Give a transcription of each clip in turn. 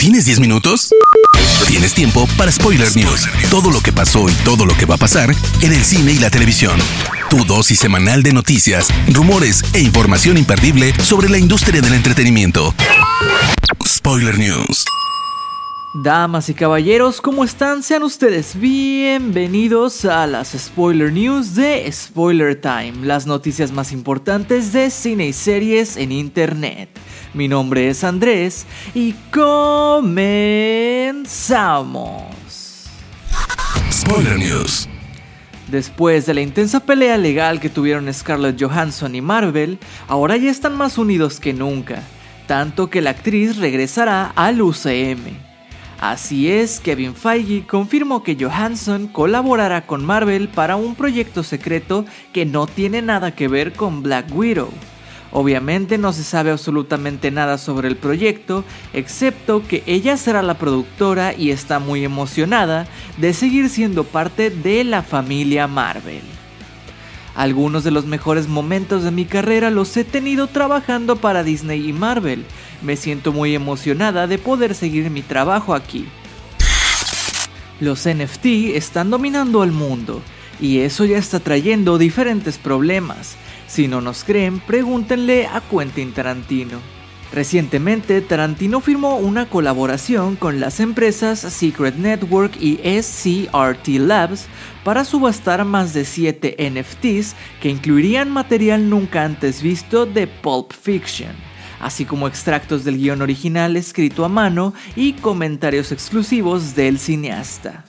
¿Tienes 10 minutos? Tienes tiempo para Spoiler News. Todo lo que pasó y todo lo que va a pasar en el cine y la televisión. Tu dosis semanal de noticias, rumores e información imperdible sobre la industria del entretenimiento. Spoiler News. Damas y caballeros, ¿cómo están? Sean ustedes bienvenidos a las Spoiler News de Spoiler Time, las noticias más importantes de cine y series en Internet. Mi nombre es Andrés y comenzamos. Spoiler News. Después de la intensa pelea legal que tuvieron Scarlett Johansson y Marvel, ahora ya están más unidos que nunca, tanto que la actriz regresará al UCM. Así es, Kevin Feige confirmó que Johansson colaborará con Marvel para un proyecto secreto que no tiene nada que ver con Black Widow. Obviamente no se sabe absolutamente nada sobre el proyecto, excepto que ella será la productora y está muy emocionada de seguir siendo parte de la familia Marvel. Algunos de los mejores momentos de mi carrera los he tenido trabajando para Disney y Marvel. Me siento muy emocionada de poder seguir mi trabajo aquí. Los NFT están dominando el mundo y eso ya está trayendo diferentes problemas. Si no nos creen, pregúntenle a Quentin Tarantino. Recientemente, Tarantino firmó una colaboración con las empresas Secret Network y SCRT Labs para subastar más de 7 NFTs que incluirían material nunca antes visto de Pulp Fiction, así como extractos del guion original escrito a mano y comentarios exclusivos del cineasta.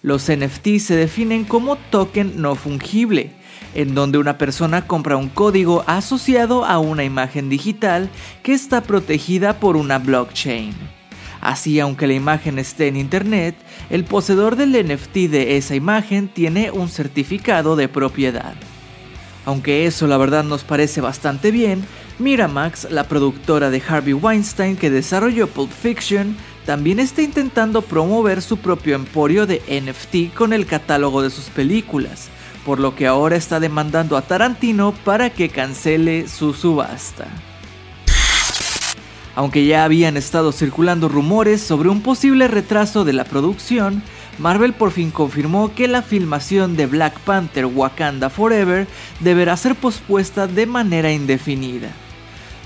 Los NFTs se definen como token no fungible, en donde una persona compra un código asociado a una imagen digital que está protegida por una blockchain. Así, aunque la imagen esté en Internet, el poseedor del NFT de esa imagen tiene un certificado de propiedad. Aunque eso la verdad nos parece bastante bien, Miramax, la productora de Harvey Weinstein que desarrolló Pulp Fiction, también está intentando promover su propio emporio de NFT con el catálogo de sus películas, por lo que ahora está demandando a Tarantino para que cancele su subasta. Aunque ya habían estado circulando rumores sobre un posible retraso de la producción, Marvel por fin confirmó que la filmación de Black Panther Wakanda Forever deberá ser pospuesta de manera indefinida.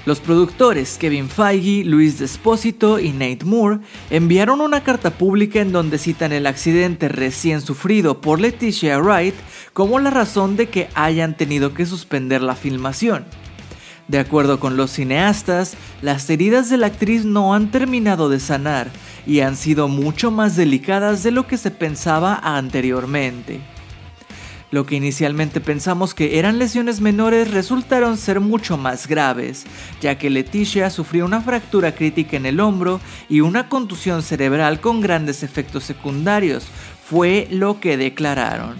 Los productores Kevin Feige, Luis Despósito y Nate Moore enviaron una carta pública en donde citan el accidente recién sufrido por Leticia Wright como la razón de que hayan tenido que suspender la filmación. De acuerdo con los cineastas, las heridas de la actriz no han terminado de sanar y han sido mucho más delicadas de lo que se pensaba anteriormente. Lo que inicialmente pensamos que eran lesiones menores resultaron ser mucho más graves, ya que Leticia sufrió una fractura crítica en el hombro y una contusión cerebral con grandes efectos secundarios, fue lo que declararon.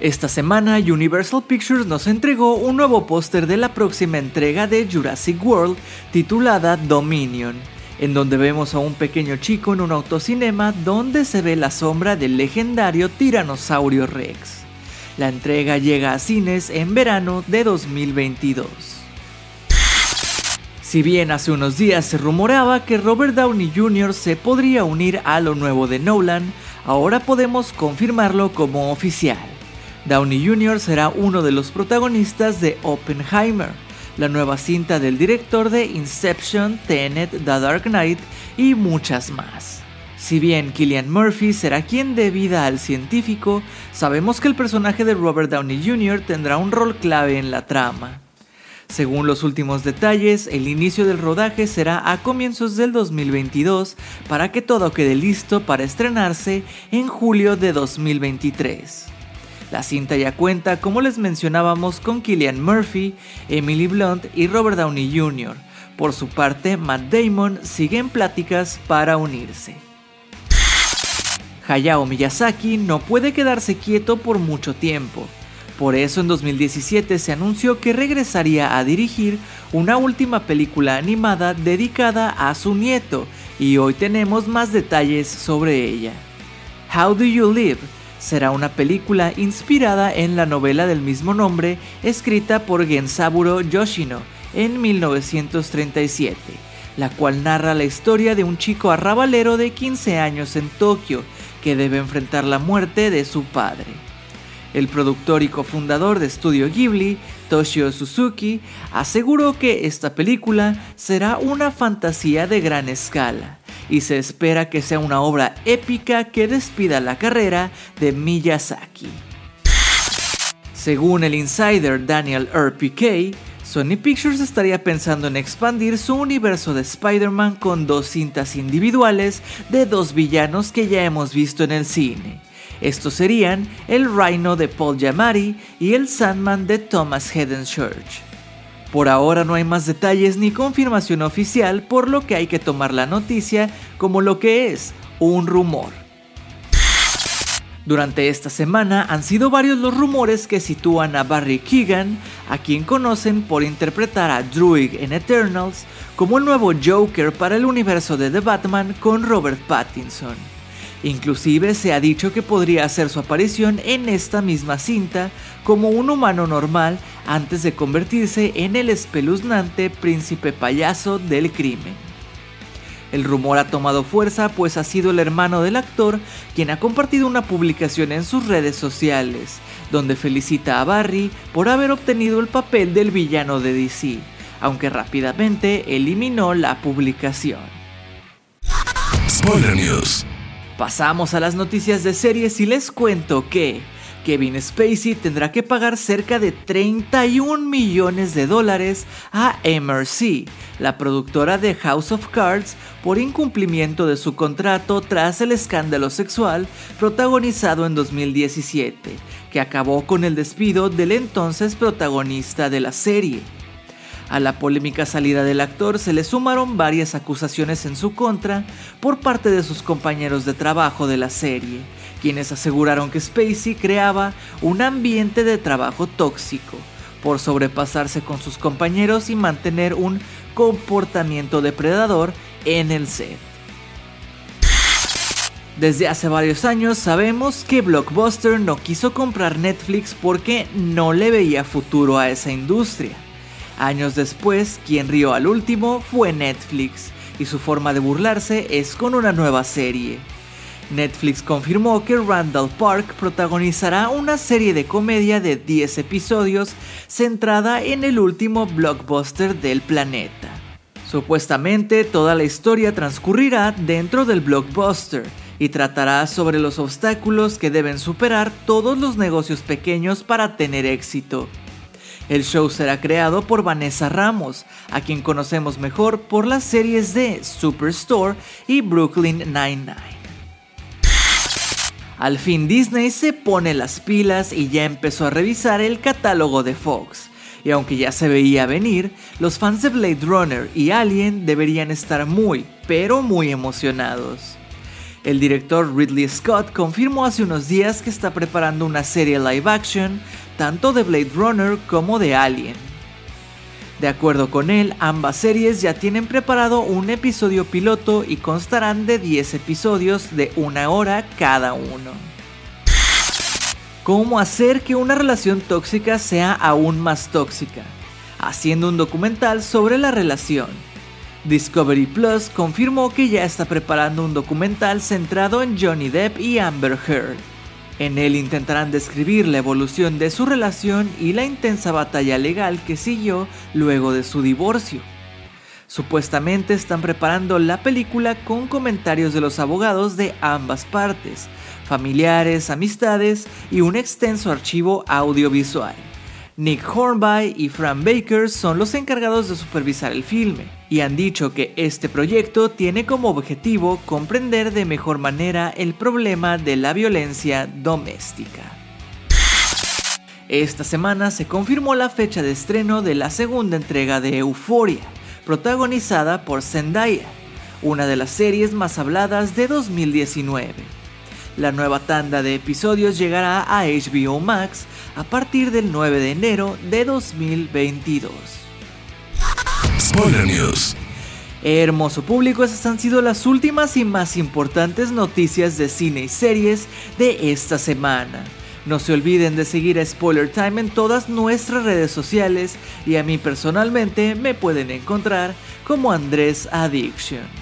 Esta semana Universal Pictures nos entregó un nuevo póster de la próxima entrega de Jurassic World titulada Dominion, en donde vemos a un pequeño chico en un autocinema donde se ve la sombra del legendario tiranosaurio Rex. La entrega llega a cines en verano de 2022. Si bien hace unos días se rumoraba que Robert Downey Jr. se podría unir a lo nuevo de Nolan, ahora podemos confirmarlo como oficial. Downey Jr. será uno de los protagonistas de Oppenheimer, la nueva cinta del director de Inception, Tenet, The Dark Knight y muchas más. Si bien Killian Murphy será quien dé vida al científico, sabemos que el personaje de Robert Downey Jr. tendrá un rol clave en la trama. Según los últimos detalles, el inicio del rodaje será a comienzos del 2022 para que todo quede listo para estrenarse en julio de 2023. La cinta ya cuenta, como les mencionábamos, con Killian Murphy, Emily Blunt y Robert Downey Jr. Por su parte, Matt Damon sigue en pláticas para unirse. Hayao Miyazaki no puede quedarse quieto por mucho tiempo. Por eso en 2017 se anunció que regresaría a dirigir una última película animada dedicada a su nieto y hoy tenemos más detalles sobre ella. How Do You Live será una película inspirada en la novela del mismo nombre escrita por Gensaburo Yoshino en 1937, la cual narra la historia de un chico arrabalero de 15 años en Tokio que debe enfrentar la muerte de su padre. El productor y cofundador de Studio Ghibli, Toshio Suzuki, aseguró que esta película será una fantasía de gran escala y se espera que sea una obra épica que despida la carrera de Miyazaki. Según el insider Daniel R.P.K., Sony Pictures estaría pensando en expandir su universo de Spider-Man con dos cintas individuales de dos villanos que ya hemos visto en el cine. Estos serían el Rhino de Paul Giamatti y el Sandman de Thomas Hedden Church. Por ahora no hay más detalles ni confirmación oficial, por lo que hay que tomar la noticia como lo que es, un rumor. Durante esta semana han sido varios los rumores que sitúan a Barry Keegan, a quien conocen por interpretar a Druig en Eternals, como el nuevo Joker para el universo de The Batman con Robert Pattinson. Inclusive se ha dicho que podría hacer su aparición en esta misma cinta como un humano normal antes de convertirse en el espeluznante príncipe payaso del crimen. El rumor ha tomado fuerza pues ha sido el hermano del actor quien ha compartido una publicación en sus redes sociales, donde felicita a Barry por haber obtenido el papel del villano de DC, aunque rápidamente eliminó la publicación. Spoiler News. Pasamos a las noticias de series y les cuento que Kevin Spacey tendrá que pagar cerca de 31 millones de dólares a MRC, la productora de House of Cards, por incumplimiento de su contrato tras el escándalo sexual protagonizado en 2017, que acabó con el despido del entonces protagonista de la serie. A la polémica salida del actor se le sumaron varias acusaciones en su contra por parte de sus compañeros de trabajo de la serie, quienes aseguraron que Spacey creaba un ambiente de trabajo tóxico por sobrepasarse con sus compañeros y mantener un comportamiento depredador en el set. Desde hace varios años sabemos que Blockbuster no quiso comprar Netflix porque no le veía futuro a esa industria. Años después, quien rió al último fue Netflix, y su forma de burlarse es con una nueva serie. Netflix confirmó que Randall Park protagonizará una serie de comedia de 10 episodios centrada en el último blockbuster del planeta. Supuestamente toda la historia transcurrirá dentro del blockbuster y tratará sobre los obstáculos que deben superar todos los negocios pequeños para tener éxito. El show será creado por Vanessa Ramos, a quien conocemos mejor por las series de Superstore y Brooklyn Nine-Nine. Al fin Disney se pone las pilas y ya empezó a revisar el catálogo de Fox. Y aunque ya se veía venir, los fans de Blade Runner y Alien deberían estar muy, pero muy emocionados. El director Ridley Scott confirmó hace unos días que está preparando una serie live action tanto de Blade Runner como de Alien. De acuerdo con él, ambas series ya tienen preparado un episodio piloto y constarán de 10 episodios de una hora cada uno. ¿Cómo hacer que una relación tóxica sea aún más tóxica? Haciendo un documental sobre la relación. Discovery Plus confirmó que ya está preparando un documental centrado en Johnny Depp y Amber Heard en él intentarán describir la evolución de su relación y la intensa batalla legal que siguió luego de su divorcio. Supuestamente están preparando la película con comentarios de los abogados de ambas partes, familiares, amistades y un extenso archivo audiovisual. Nick Hornby y Fran Baker son los encargados de supervisar el filme y han dicho que este proyecto tiene como objetivo comprender de mejor manera el problema de la violencia doméstica. Esta semana se confirmó la fecha de estreno de la segunda entrega de Euphoria, protagonizada por Zendaya, una de las series más habladas de 2019. La nueva tanda de episodios llegará a HBO Max a partir del 9 de enero de 2022. Spoiler News. Hermoso público, esas han sido las últimas y más importantes noticias de cine y series de esta semana. No se olviden de seguir a Spoiler Time en todas nuestras redes sociales y a mí personalmente me pueden encontrar como Andrés Addiction.